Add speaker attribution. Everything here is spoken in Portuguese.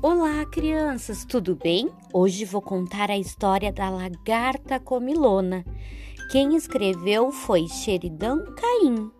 Speaker 1: Olá, crianças, tudo bem? Hoje vou contar a história da lagarta comilona. Quem escreveu foi Sheridan Caim.